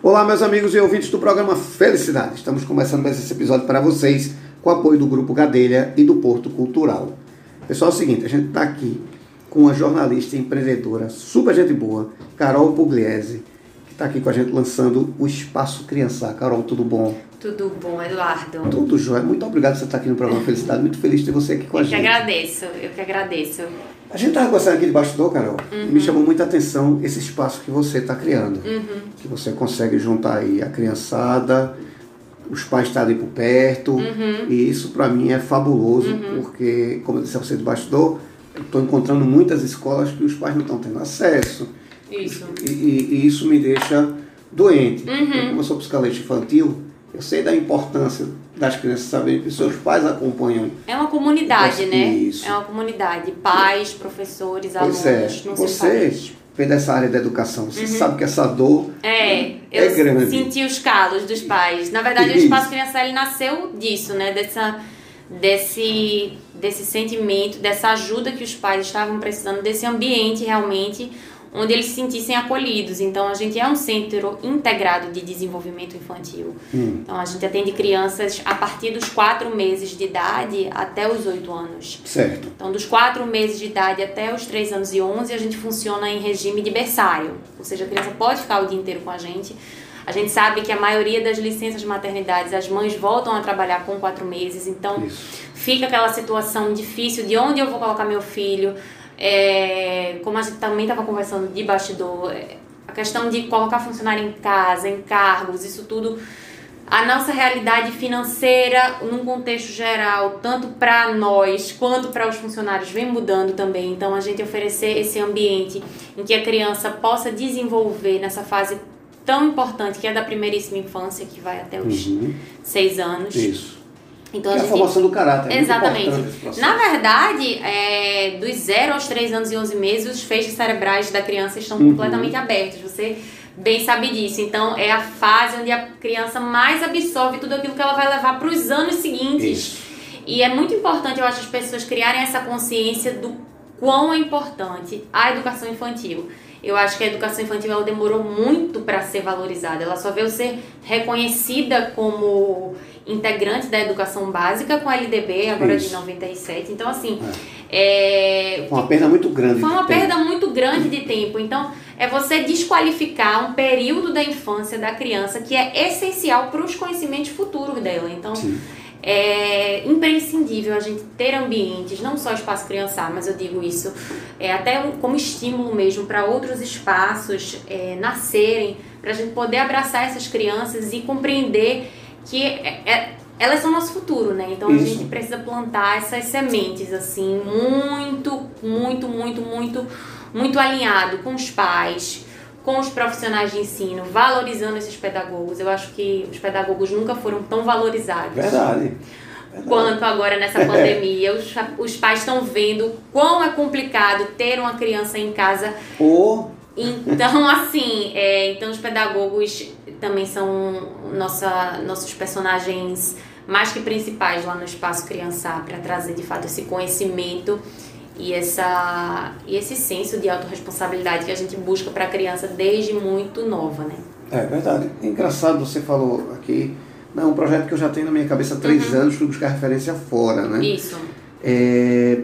Olá, meus amigos e ouvintes do programa Felicidade. Estamos começando mais esse episódio para vocês com o apoio do Grupo Gadelha e do Porto Cultural. Pessoal, é o seguinte, a gente está aqui com uma jornalista e empreendedora super gente boa, Carol Pugliese, que está aqui com a gente lançando o Espaço Criançar. Carol, tudo bom? Tudo bom, Eduardo? Tudo jóia. Muito obrigado por você estar aqui no programa Felicidade. Muito feliz de ter você aqui com a eu gente. Eu que agradeço, eu que agradeço. A gente estava conversando aqui de bastidor, Carol, uhum. e me chamou muita atenção esse espaço que você está criando. Uhum. Que você consegue juntar aí a criançada, os pais estarem por perto, uhum. e isso para mim é fabuloso, Uhum. porque, como eu disse a você de bastidor, estou encontrando muitas escolas que os pais não estão tendo acesso. Isso. E, e, e isso me deixa doente. Uhum. Eu, como eu sou psicanalista infantil, eu sei da importância das crianças saberem que seus pais acompanham. É uma comunidade, Isso. né? É uma comunidade. Pais, professores, Pois alunos, é, você vem dessa área da educação, você Uhum. sabe que essa dor É, É eu grande. senti os calos dos pais. Na verdade, o Isso. Espaço Criança ele nasceu disso, né? Dessa, desse, desse sentimento, dessa ajuda que os pais estavam precisando, desse ambiente realmente onde eles se sentissem acolhidos. Então, a gente é um centro integrado de desenvolvimento infantil. Hum. Então, a gente atende crianças a partir dos quatro meses de idade até os oito anos. certo. Então, dos 4 meses de idade até os 3 anos e 11, a gente funciona em regime de berçário. Ou seja, a criança pode ficar o dia inteiro com a gente. A gente sabe que a maioria das licenças de maternidade, as mães voltam a trabalhar com 4 meses. Então, Isso. fica aquela situação difícil de onde eu vou colocar meu filho. É, como a gente também estava conversando de bastidor, é, a questão de colocar funcionário em casa, encargos, isso tudo a nossa realidade financeira, num contexto geral, tanto para nós quanto para os funcionários, vem mudando também. Então, a gente oferecer esse ambiente em que a criança possa desenvolver nessa fase tão importante que é da primeiríssima infância, que vai até os Uhum. seis anos. Isso. Então, que é a a formação do caráter. é Exatamente. Na verdade, é, dos 0 aos 3 anos e 11 meses, os feixes cerebrais da criança estão Uhum. completamente abertos. Você bem sabe disso. Então, é a fase onde a criança mais absorve tudo aquilo que ela vai levar para os anos seguintes. Isso. E é muito importante, eu acho, as pessoas criarem essa consciência do quão é importante a educação infantil. Eu acho que a educação infantil ela demorou muito para ser valorizada. Ela só veio ser reconhecida como integrante da educação básica com a LDB, agora Isso. de 97. Então, assim, é, Foi uma perda muito grande. foi uma de tempo. perda muito grande de tempo. Então, é você desqualificar um período da infância da criança que é essencial para os conhecimentos futuros dela. Então, Sim. É imprescindível a gente ter ambientes, não só espaço criançar, mas eu digo isso é até como estímulo mesmo para outros espaços é, nascerem, para a gente poder abraçar essas crianças e compreender que é- é- elas são nosso futuro, né? Então a Isso. gente precisa plantar essas sementes assim, muito, muito, muito, muito, muito alinhado com os pais, com os profissionais de ensino, valorizando esses pedagogos. Eu acho que os pedagogos nunca foram tão valorizados Verdade. Verdade. quanto agora nessa pandemia. Os, os pais estão vendo quão é complicado ter uma criança em casa. Ou Então, assim, é, então os pedagogos também são nossa, nossos personagens mais que principais lá no Espaço Criançar para trazer de fato esse conhecimento e, essa, e esse senso de autorresponsabilidade que a gente busca para a criança desde muito nova, né? É verdade. É engraçado, você falou aqui. Não, é um projeto que eu já tenho na minha cabeça há três Uhum. anos, fui buscar referência fora, né? Isso. É,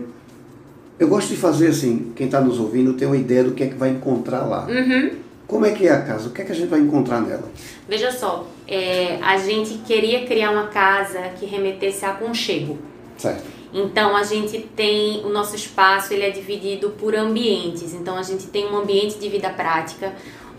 eu gosto de fazer assim, quem está nos ouvindo tem uma ideia do que é que vai encontrar lá. Uhum. Como é que é a casa? O que é que a gente vai encontrar nela? Veja só, é, a gente queria criar uma casa que remetesse a aconchego. Certo. Então a gente tem o nosso espaço, ele é dividido por ambientes. Então a gente tem um ambiente de vida prática,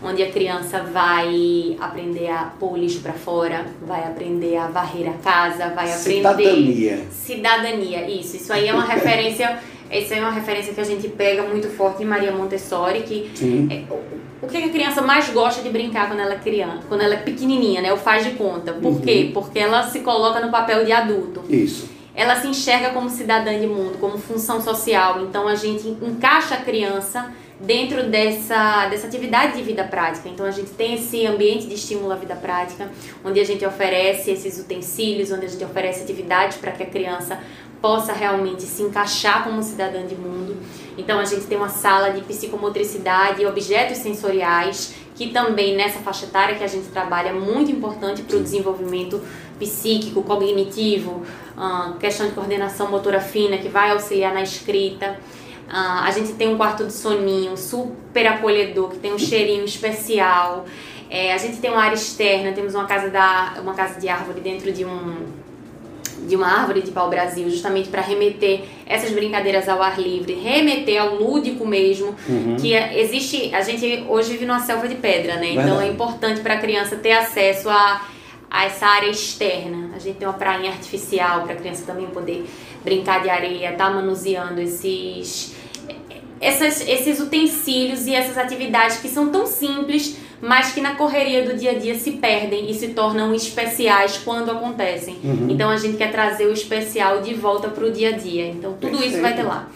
onde a criança vai aprender a pôr o lixo para fora, vai aprender a varrer a casa, vai aprender Cidadania. cidadania. Isso, isso aí é uma referência, isso aí é uma referência que a gente pega muito forte em Maria Montessori, que é, o- o que a criança mais gosta de brincar quando ela é criança, quando ela é pequenininha, né? O faz de conta. Por Uhum. quê? Porque ela se coloca no papel de adulto. Isso. Ela se enxerga como cidadã de mundo, como função social. Então a gente encaixa a criança dentro dessa, dessa atividade de vida prática. Então a gente tem esse ambiente de estímulo à vida prática, onde a gente oferece esses utensílios, onde a gente oferece atividades para que a criança possa realmente se encaixar como cidadã de mundo. Então a gente tem uma sala de psicomotricidade e objetos sensoriais que também nessa faixa etária que a gente trabalha é muito importante para o desenvolvimento psíquico, cognitivo, uh, questão de coordenação motora fina que vai auxiliar na escrita. Uh, a gente tem um quarto de soninho super acolhedor, que tem um cheirinho especial. É, a gente tem uma área externa, temos uma casa, da, uma casa de árvore dentro de um de uma árvore de pau-brasil, justamente para remeter essas brincadeiras ao ar livre, remeter ao lúdico mesmo, uhum. que é, existe, a gente hoje vive numa selva de pedra, né? Verdade. Então é importante para a criança ter acesso a, a essa área externa. A gente tem uma prainha artificial para a criança também poder brincar de areia, tá manuseando esses essas, esses utensílios e essas atividades que são tão simples, mas que na correria do dia a dia se perdem e se tornam especiais quando acontecem. Uhum. Então a gente quer trazer o especial de volta para o dia a dia. Então tudo Perfeito. isso vai ter lá.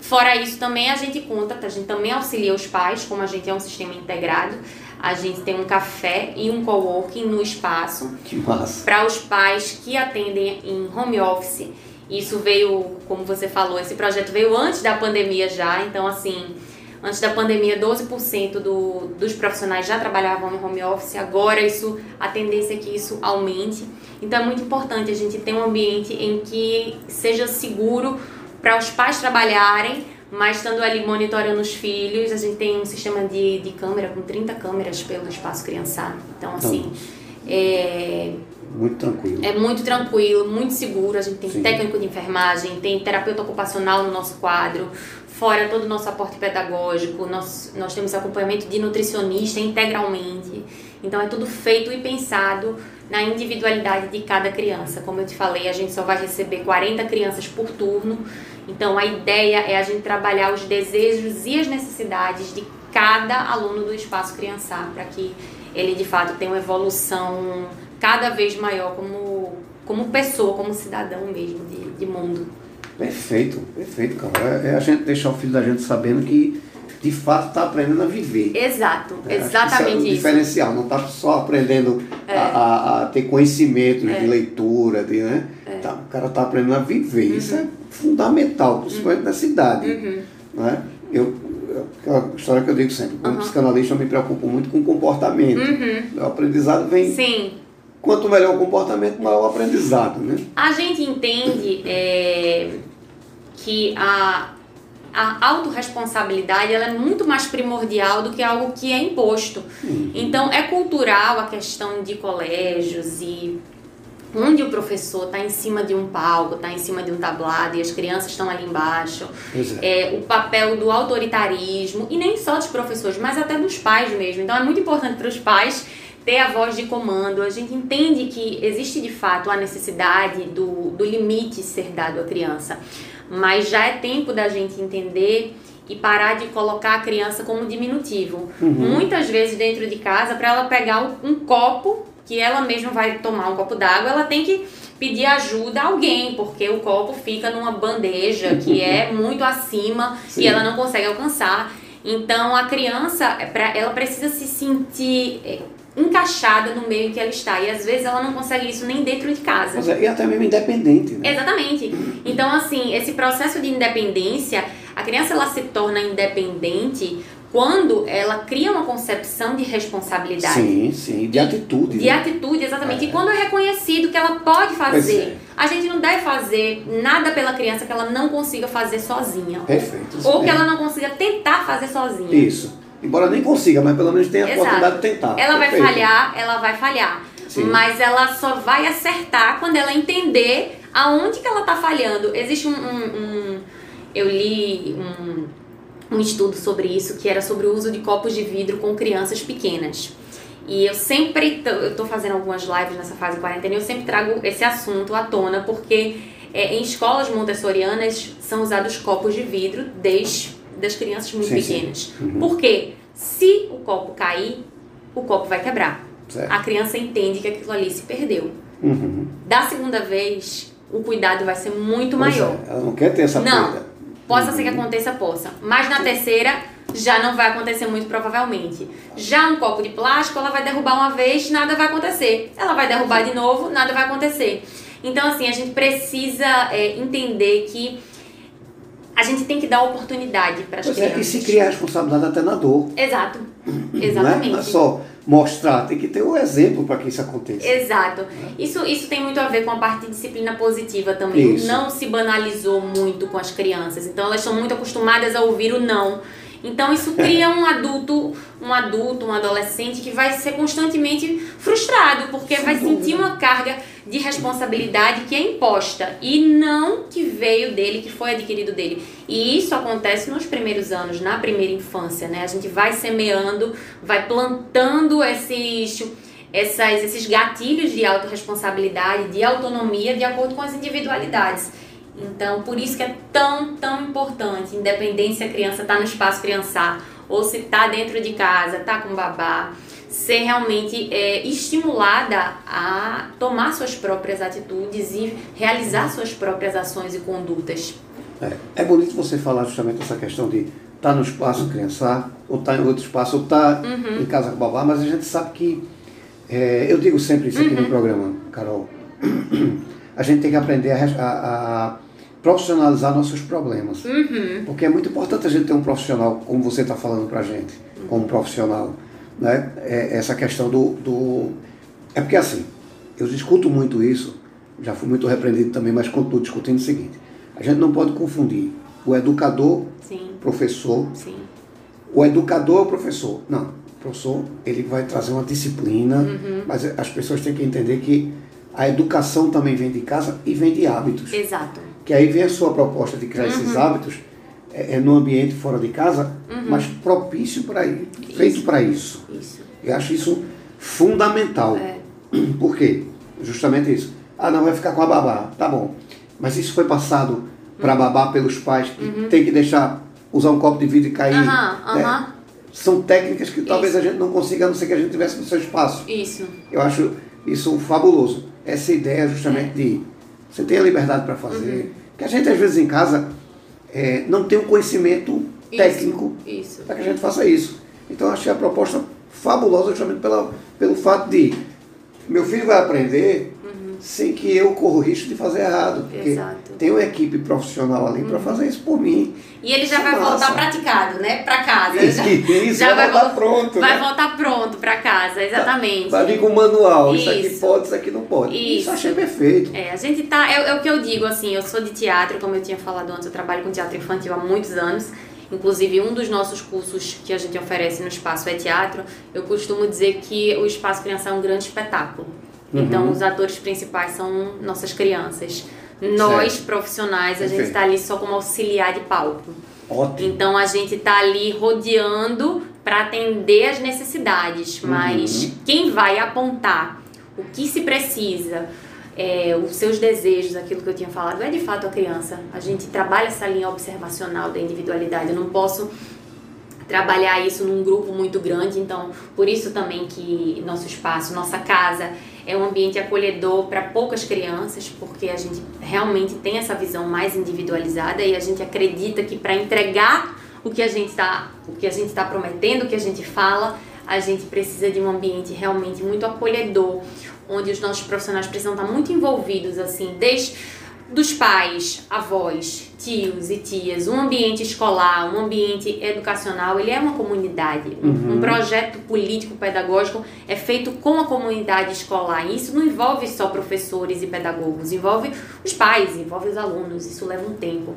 Fora isso, também a gente conta, a gente também auxilia os pais, como a gente é um sistema integrado. A gente tem um café e um coworking no espaço. Que massa! Para os pais que atendem em home office isso veio, como você falou, esse projeto veio antes da pandemia já, então assim, antes da pandemia 12% do, dos profissionais já trabalhavam em home office, agora isso, a tendência é que isso aumente. Então é muito importante a gente ter um ambiente em que seja seguro para os pais trabalharem, mas estando ali monitorando os filhos, a gente tem um sistema de, de câmera com 30 câmeras pelo espaço criançado. Então assim, é, muito tranquilo. É muito tranquilo, muito seguro. A gente tem Sim. técnico de enfermagem, tem terapeuta ocupacional no nosso quadro, fora todo o nosso aporte pedagógico, nós, nós temos acompanhamento de nutricionista integralmente. Então é tudo feito e pensado na individualidade de cada criança. Como eu te falei, a gente só vai receber 40 crianças por turno. Então a ideia é a gente trabalhar os desejos e as necessidades de cada aluno do espaço criançar, para que ele de fato tenha uma evolução cada vez maior como, como pessoa, como cidadão mesmo de, de mundo. Perfeito, perfeito, cara. É, é, a gente deixar o filho da gente sabendo que de fato está aprendendo a viver. Exato, é, exatamente isso. É um diferencial, não está só aprendendo é. a, a, a, ter conhecimentos é. de leitura, de, né? Tá, o cara está aprendendo a viver. Uhum. Isso é fundamental, principalmente uhum. na cidade. Uhum. Né? Eu, a história que eu digo sempre, como psicanalista eu me preocupo muito com o comportamento. Uhum. O aprendizado vem Sim quanto melhor o comportamento, maior o aprendizado. Né? A gente entende é, que a, a autorresponsabilidade ela é muito mais primordial do que algo que é imposto. Uhum. Então, é cultural a questão de colégios e onde o professor está em cima de um palco, está em cima de um tablado e as crianças estão ali embaixo. É. é. o papel do autoritarismo, e nem só dos professores, mas até dos pais mesmo. Então é muito importante para os pais ter a voz de comando, a gente entende que existe de fato a necessidade do, do limite ser dado à criança, mas já é tempo da gente entender e parar de colocar a criança como diminutivo. Uhum. Muitas vezes dentro de casa, para ela pegar um copo que ela mesma vai tomar um copo d'água, ela tem que pedir ajuda a alguém, porque o copo fica numa bandeja que é muito acima Sim. e ela não consegue alcançar. Então a criança, é ela precisa se sentir é, encaixada no meio que ela está. E às vezes ela não consegue isso nem dentro de casa. É, e até mesmo independente, né? Exatamente. Então, assim, esse processo de independência, a criança ela se torna independente quando ela cria uma concepção de responsabilidade. Sim, sim, de atitude. De né? atitude, exatamente. É. E quando é reconhecido que ela pode fazer, é. a gente não deve fazer nada pela criança que ela não consiga fazer sozinha. Perfeito. Ou que ela não consiga tentar fazer sozinha. Isso. Embora nem consiga, mas pelo menos tenha a oportunidade de tentar. Ela Perfeito. vai falhar, ela vai falhar. Sim. Mas ela só vai acertar quando ela entender aonde que ela está falhando. Existe um, um, um eu li um, um estudo sobre isso que era sobre o uso de copos de vidro com crianças pequenas. E eu sempre, eu tô fazendo algumas lives nessa fase quarentena e eu sempre trago esse assunto à tona porque é, em escolas montessorianas são usados copos de vidro desde das crianças muito sim, pequenas. Sim. Uhum. Porque se o copo cair, o copo vai quebrar. Certo. A criança entende que aquilo ali se perdeu. Uhum. Da segunda vez, o cuidado vai ser muito pois maior. É, ela não quer ter essa não. perda. Possa uhum. ser que uhum. aconteça, possa. Mas na terceira, já não vai acontecer muito provavelmente. Já um copo de plástico, ela vai derrubar uma vez, nada vai acontecer. Ela vai derrubar de novo, nada vai acontecer. Então, assim, a gente precisa é, entender que a gente tem que dar oportunidade para as Pois crianças. é, e se cria a responsabilidade até na dor. Exato. Não é? Exatamente. Não é só mostrar, tem que ter um exemplo para que isso aconteça. Exato. Isso, isso tem muito a ver com a parte de disciplina positiva também. Isso. Não se banalizou muito com as crianças. Então elas estão muito acostumadas a ouvir o não. Então isso cria um adulto, um adulto, um adolescente que vai ser constantemente frustrado, porque Sem vai dúvida. sentir uma carga de responsabilidade que é imposta e não que veio dele, que foi adquirido dele. E isso acontece nos primeiros anos, na primeira infância, né? A gente vai semeando, vai plantando esses essas, esses gatilhos de autorresponsabilidade, de autonomia, de acordo com as individualidades. Então, por isso que é tão, tão importante, independente se a criança está no espaço criançar ou se está dentro de casa, está com babá, ser realmente é, estimulada a tomar suas próprias atitudes e realizar suas próprias ações e condutas. É, é bonito você falar justamente essa questão de estar no espaço criançar, ou estar em outro espaço, ou estar Uhum. em casa com babá, mas a gente sabe que, é, eu digo sempre isso aqui Uhum. no programa, Carol, a gente tem que aprender a, a- a profissionalizar nossos problemas. Uhum. Porque é muito importante a gente ter um profissional, como você está falando para a gente, como profissional. Né? É, essa questão do, do. É porque assim, eu discuto muito isso, já fui muito repreendido também, mas continuo discutindo o seguinte: a gente não pode confundir o educador, Sim, professor, sim. o educador é o professor. Não, o professor ele vai trazer uma disciplina, Uhum. mas as pessoas têm que entender que a educação também vem de casa e vem de hábitos Exato. Que aí vem a sua proposta de criar esses Uhum. hábitos é, é no ambiente fora de casa, mas propício para isso, feito para isso. Isso. Eu acho isso fundamental. É. Por quê? Justamente isso. Ah, não, vai ficar com a babá. Tá bom. Mas isso foi passado para Uhum. babá pelos pais que tem que deixar usar um copo de vidro e cair. Aham, né? São técnicas que talvez Isso. a gente não consiga, a não ser que a gente tivesse no seu espaço. Isso. Eu acho isso fabuloso. Essa ideia justamente de você tem a liberdade para fazer. Que a gente às vezes em casa é, não tem um conhecimento Isso. técnico para que a gente faça isso. Então achei a proposta fabulosa justamente pela, pelo fato de meu filho vai aprender sem que eu corra o risco de fazer errado. Porque Exato. tem uma equipe profissional ali para fazer isso por mim. E ele já Isso é vai massa. voltar praticado, né? Pra casa. Isso, já, isso, já vai voltar vol- pronto, Vai né? voltar pronto pra casa, exatamente. Vai vir com o manual. Isso. aqui Isso. pode, isso aqui não pode. Isso, Isso. achei perfeito. É, a gente tá. É, é o que eu digo, assim, eu sou de teatro, como eu tinha falado antes, eu trabalho com teatro infantil há muitos anos. Inclusive, um dos nossos cursos que a gente oferece no espaço é teatro. Eu costumo dizer que o Espaço Criança é um grande espetáculo. Então, Uhum. os atores principais são nossas crianças. Nós, Certo. profissionais, a gente Perfeito. está ali só como auxiliar de palco. Ótimo. Então a gente tá ali rodeando para atender as necessidades, mas Uhum. quem vai apontar o que se precisa, é, os seus desejos, aquilo que eu tinha falado, é de fato a criança. A gente trabalha essa linha observacional da individualidade. Eu não posso trabalhar isso num grupo muito grande, então por isso também que nosso espaço, nossa casa é um ambiente acolhedor para poucas crianças, porque a gente realmente tem essa visão mais individualizada e a gente acredita que para entregar o que a gente está, o que a gente está prometendo, o que a gente fala, a gente precisa de um ambiente realmente muito acolhedor, onde os nossos profissionais precisam estar muito envolvidos assim, desde dos pais, avós, tios e tias, um ambiente escolar, um ambiente educacional, ele é uma comunidade. Um- Uhum. Um projeto político-pedagógico é feito com a comunidade escolar. E isso não envolve só professores e pedagogos, envolve os pais, envolve os alunos. Isso leva um tempo.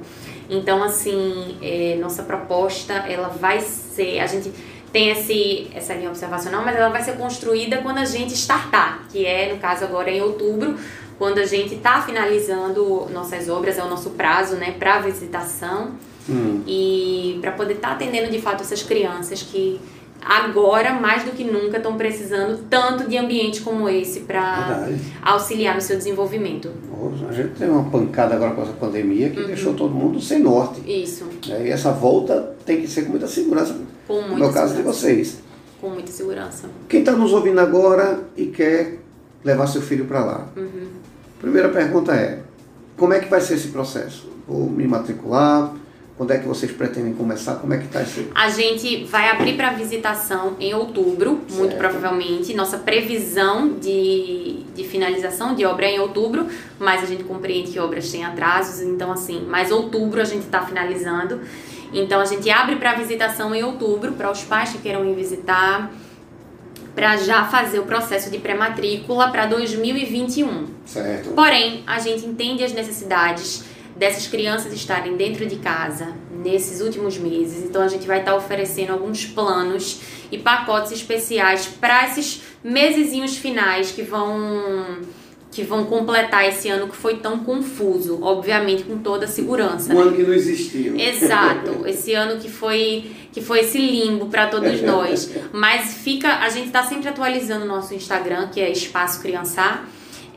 Então, assim, é, nossa proposta, ela vai ser, a gente tem esse, essa linha observacional, mas ela vai ser construída quando a gente startar, que é, no caso, agora em outubro, quando a gente está finalizando nossas obras, é o nosso prazo, né, para visitação Hum. e para poder estar atendendo de fato essas crianças que agora mais do que nunca estão precisando tanto de ambiente como esse para auxiliar no seu desenvolvimento. A gente tem uma pancada agora com essa pandemia Uhum. que deixou todo mundo sem norte. Isso, né? E essa volta tem que ser com muita segurança. com No muita meu caso de vocês. Com muita segurança. Quem está nos ouvindo agora e quer levar seu filho para lá? Primeira pergunta é: como é que vai ser esse processo? Vou me matricular? Quando é que vocês pretendem começar? Como é que está isso? A gente vai abrir para visitação em outubro, certo. muito provavelmente. Nossa previsão de, de finalização de obra é em outubro, mas a gente compreende que obras têm atrasos, então assim, mas outubro a gente está finalizando. Então a gente abre para visitação em outubro para os pais que queiram ir visitar para já fazer o processo de pré-matrícula para 2021. Certo. Porém, a gente entende as necessidades dessas crianças estarem dentro de casa nesses últimos meses. Então a gente vai estar tá oferecendo alguns planos e pacotes especiais para esses mesezinhos finais que vão que vão completar esse ano que foi tão confuso, obviamente com toda a segurança. Um né? ano que não existiu. Exato, esse ano que foi que foi esse limbo para todos nós. Mas fica, a gente está sempre atualizando o nosso Instagram, que é Espaço Criançar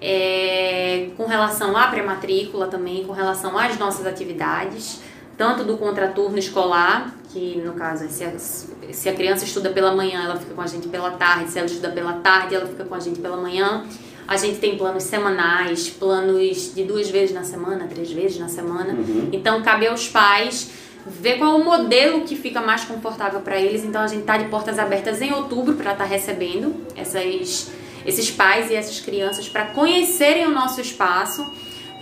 é, com relação à pré-matrícula também, com relação às nossas atividades, tanto do contraturno escolar, que no caso, se a, se a criança estuda pela manhã, ela fica com a gente pela tarde, se ela estuda pela tarde, ela fica com a gente pela manhã. A gente tem planos semanais, planos de duas vezes na semana, três vezes na semana. Uhum. Então, cabe aos pais ver qual o modelo que fica mais confortável para eles. Então, a gente está de portas abertas em outubro para estar tá recebendo essas esses pais e essas crianças para conhecerem o nosso espaço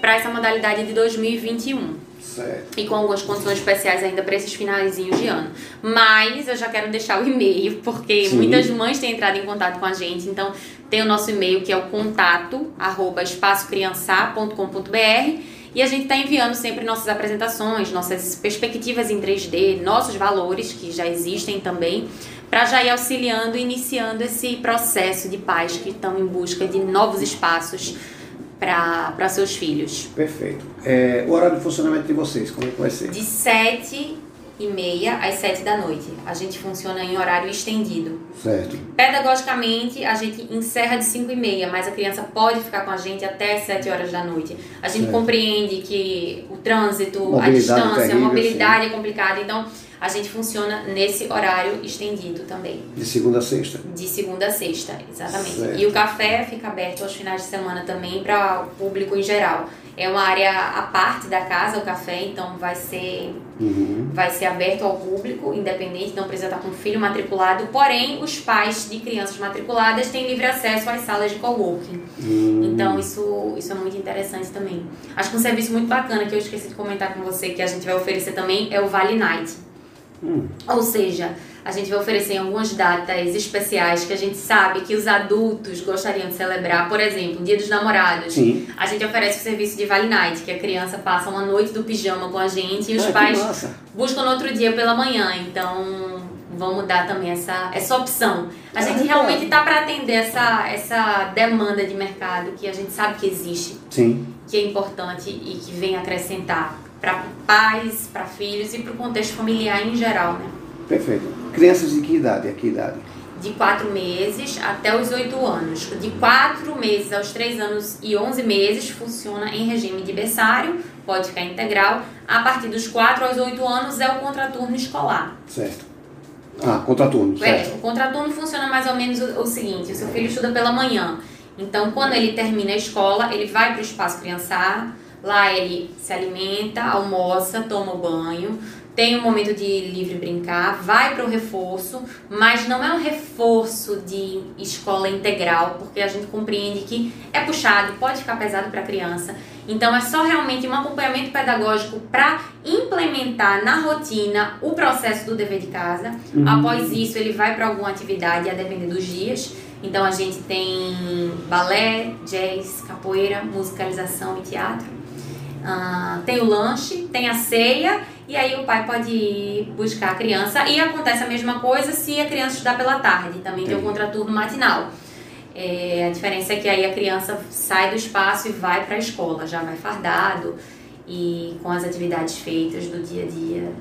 para essa modalidade de 2021. Certo. E com algumas condições especiais ainda para esses finalzinhos de ano. Mas eu já quero deixar o e-mail, porque Sim. muitas mães têm entrado em contato com a gente. Então, tem o nosso e-mail que é o contato arroba espaçocriançar.com.br e a gente está enviando sempre nossas apresentações, nossas perspectivas em 3D, nossos valores que já existem também para já ir auxiliando e iniciando esse processo de pais que estão em busca de novos espaços para seus filhos. Perfeito. É, o horário de funcionamento de vocês, como é que vai ser? De 7 e meia às 7 da noite. A gente funciona em horário estendido. Certo. Pedagogicamente, a gente encerra de 5 e meia, mas a criança pode ficar com a gente até 7 horas da noite. A gente certo. compreende que o trânsito, mobilidade a distância, terrível, a mobilidade sim. é complicada, então a gente funciona nesse horário estendido também. De segunda a sexta? De segunda a sexta, exatamente. Certo. E o café fica aberto aos finais de semana também para o público em geral. É uma área à parte da casa, o café, então vai ser, uhum. vai ser aberto ao público, independente, não precisa estar com filho matriculado. Porém, os pais de crianças matriculadas têm livre acesso às salas de coworking. Uhum. Então, isso, isso é muito interessante também. Acho que um serviço muito bacana que eu esqueci de comentar com você, que a gente vai oferecer também, é o Vale Night. Hum. Ou seja, a gente vai oferecer algumas datas especiais que a gente sabe que os adultos gostariam de celebrar. Por exemplo, Dia dos Namorados. Sim. A gente oferece o serviço de Vale Night, que a criança passa uma noite do pijama com a gente e os ah, pais buscam no outro dia pela manhã. Então, vamos dar também essa, essa opção. A gente realmente está para atender essa, essa demanda de mercado que a gente sabe que existe. Sim. Que é importante e que vem acrescentar para pais, para filhos e para o contexto familiar em geral, né? Perfeito. Crianças de que idade? A que idade? De 4 meses até os 8 anos. De 4 meses aos 3 anos e 11 meses funciona em regime de berçário, pode ficar integral. A partir dos 4 aos 8 anos é o contraturno escolar. Certo. Ah, contraturno, é, certo. É, o contraturno funciona mais ou menos o, o seguinte, o seu filho estuda pela manhã. Então, quando ele termina a escola, ele vai para o espaço criançar, Lá ele se alimenta, almoça, toma banho, tem um momento de livre brincar, vai para o reforço, mas não é um reforço de escola integral, porque a gente compreende que é puxado, pode ficar pesado para a criança. Então é só realmente um acompanhamento pedagógico para implementar na rotina o processo do dever de casa. Uhum. Após isso, ele vai para alguma atividade, a depender dos dias. Então a gente tem balé, jazz, capoeira, musicalização e teatro. Ah, tem o lanche, tem a ceia, e aí o pai pode ir buscar a criança. E acontece a mesma coisa se a criança estudar pela tarde, também tem o contraturno matinal. É, a diferença é que aí a criança sai do espaço e vai para a escola, já vai fardado e com as atividades feitas do dia a dia.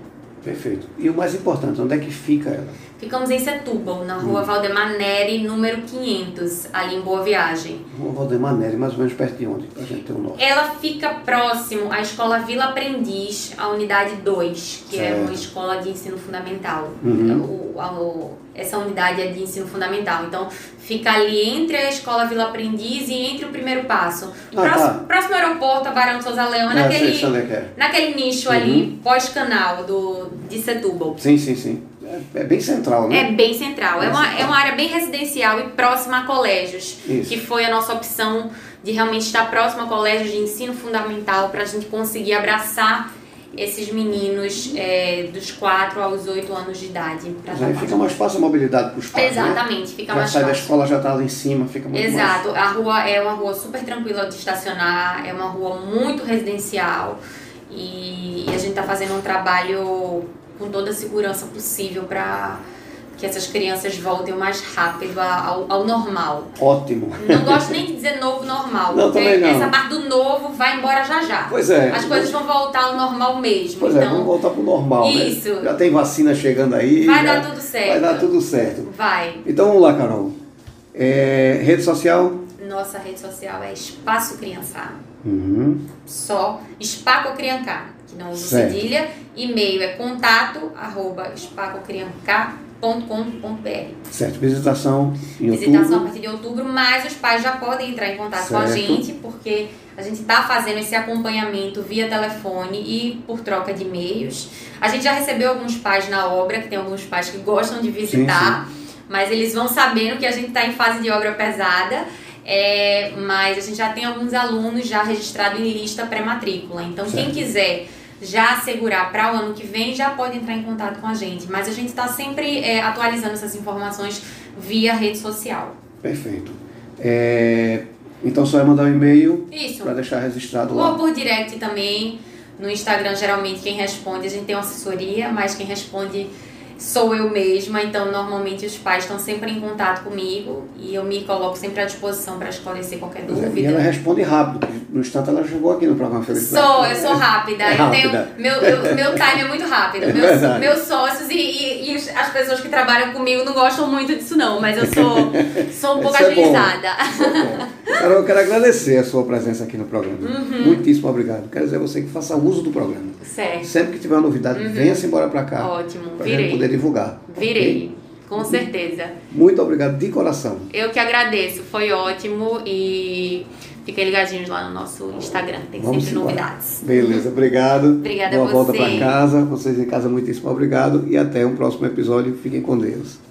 Perfeito. E o mais importante, onde é que fica ela? Ficamos em Setúbal, na rua hum. Valdemar Neri, número 500, ali em Boa Viagem. Rua Valdemar Neri, mais ou menos perto de onde? Pra gente ter um norte. Ela fica próximo à escola Vila Aprendiz, a unidade 2, que certo. é uma escola de ensino fundamental. Uhum. O, o, essa unidade é de ensino fundamental. Então, fica ali entre a escola Vila Aprendiz e entre o primeiro passo. Ah, próximo, tá. próximo aeroporto, Barão de Souza Leão, é, naquele, sei, sei é. naquele nicho uhum. ali, pós-canal de Setúbal. Sim, sim, sim. É, é, bem central, né? É bem central. É, uma, é uma área bem residencial e próxima a colégios. Isso. Que foi a nossa opção de realmente estar próximo a colégios de ensino fundamental para a gente conseguir abraçar esses meninos é, dos 4 aos 8 anos de idade. Aí fica mais fácil a mobilidade para os pais. Exatamente, né? fica já mais sai fácil. da escola, já está lá em cima, fica muito Exato, mais... a rua é uma rua super tranquila de estacionar, é uma rua muito residencial e, e a gente está fazendo um trabalho com toda a segurança possível para que essas crianças voltem o mais rápido ao, ao normal. Ótimo. Não gosto nem de dizer novo normal, não, porque não. essa parte do novo vai embora já já. Pois é. As coisas vão voltar ao normal mesmo. Pois é, então, é, vamos voltar pro normal. Né? Isso. Né? Já tem vacina chegando aí. Vai já, dar tudo certo. Vai dar tudo certo. Vai. Então vamos lá, Carol. É, rede social? Nossa rede social é Espaço Criançar. Uhum. Só Espaco Criancar, que não usa certo. cedilha. E-mail é contato arroba espacocriancar.com.br. Certo, visitação em Visitação outubro. a partir de outubro, mas os pais já podem entrar em contato certo. com a gente, porque a gente está fazendo esse acompanhamento via telefone e por troca de e-mails. A gente já recebeu alguns pais na obra, que tem alguns pais que gostam de visitar, sim, sim. mas eles vão sabendo que a gente está em fase de obra pesada é, mas a gente já tem alguns alunos já registrados em lista pré-matrícula. Então, certo. quem quiser já assegurar para o ano que vem já pode entrar em contato com a gente. Mas a gente está sempre é, atualizando essas informações via rede social. Perfeito. É, então, só é mandar um e-mail para deixar registrado lá. Ou por direct também. No Instagram, geralmente, quem responde, a gente tem uma assessoria, mas quem responde sou eu mesma, então normalmente os pais estão sempre em contato comigo e eu me coloco sempre à disposição para esclarecer qualquer dúvida. E ela responde rápido, no instante ela chegou aqui no programa Felicidade. Sou, eu sou rápida. É rápida. Eu tenho, meu, eu, meu time é muito rápido. É meus, meus sócios e, e, e, as pessoas que trabalham comigo não gostam muito disso não, mas eu sou, sou um pouco é agilizada. É Carol, eu quero agradecer a sua presença aqui no programa. Uhum. Muitíssimo obrigado. Quero dizer a você que faça uso do programa. Certo. Sempre que tiver uma novidade, uhum. venha-se embora para cá. Ótimo, virei. poder divulgar. Virei. Okay? Com certeza. Muito obrigado de coração. Eu que agradeço, foi ótimo e fiquem ligadinhos lá no nosso Instagram, tem Vamos sempre embora. novidades. Beleza, obrigado. Obrigada Boa a você. volta para casa, vocês em casa muitíssimo obrigado e até um próximo episódio. Fiquem com Deus.